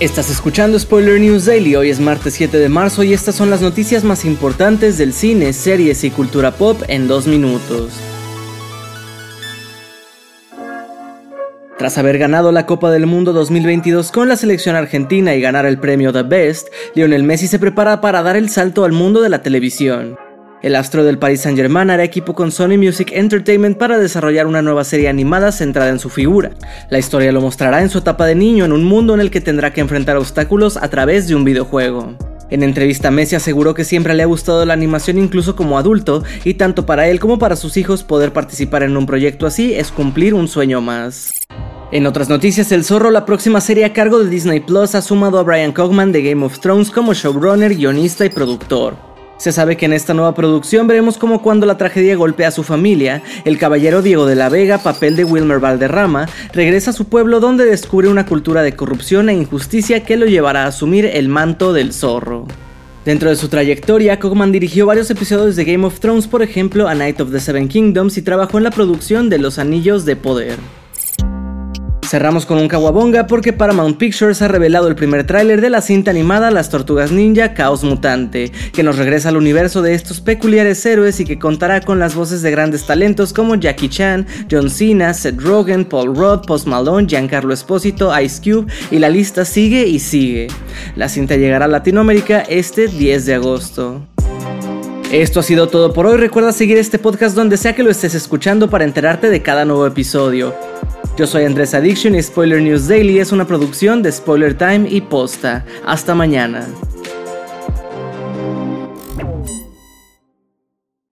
Estás escuchando Spoiler News Daily, hoy es martes 7 de marzo y estas son las noticias más importantes del cine, series y cultura pop en dos minutos. Tras haber ganado la Copa del Mundo 2022 con la selección argentina y ganar el premio The Best, Lionel Messi se prepara para dar el salto al mundo de la televisión. El astro del Paris Saint-Germain hará equipo con Sony Music Entertainment para desarrollar una nueva serie animada centrada en su figura. La historia lo mostrará en su etapa de niño en un mundo en el que tendrá que enfrentar obstáculos a través de un videojuego. En entrevista Messi aseguró que siempre le ha gustado la animación incluso como adulto y tanto para él como para sus hijos poder participar en un proyecto así es cumplir un sueño más. En otras noticias, El Zorro, la próxima serie a cargo de Disney Plus, ha sumado a Brian Cogman de Game of Thrones como showrunner, guionista y productor. Se sabe que en esta nueva producción veremos cómo cuando la tragedia golpea a su familia, el caballero Diego de la Vega, papel de Wilmer Valderrama, regresa a su pueblo donde descubre una cultura de corrupción e injusticia que lo llevará a asumir el manto del zorro. Dentro de su trayectoria, Cogman dirigió varios episodios de Game of Thrones, por ejemplo a Night of the Seven Kingdoms, y trabajó en la producción de Los Anillos de Poder. Cerramos con un Kawabonga porque Paramount Pictures ha revelado el primer tráiler de la cinta animada Las Tortugas Ninja Caos Mutante, que nos regresa al universo de estos peculiares héroes y que contará con las voces de grandes talentos como Jackie Chan, John Cena, Seth Rogen, Paul Rudd, Post Malone, Giancarlo Esposito, Ice Cube y la lista sigue y sigue. La cinta llegará a Latinoamérica este 10 de agosto. Esto ha sido todo por hoy. Recuerda seguir este podcast donde sea que lo estés escuchando para enterarte de cada nuevo episodio. Yo soy Andrés Addiction y Spoiler News Daily es una producción de Spoiler Time y Posta. Hasta mañana.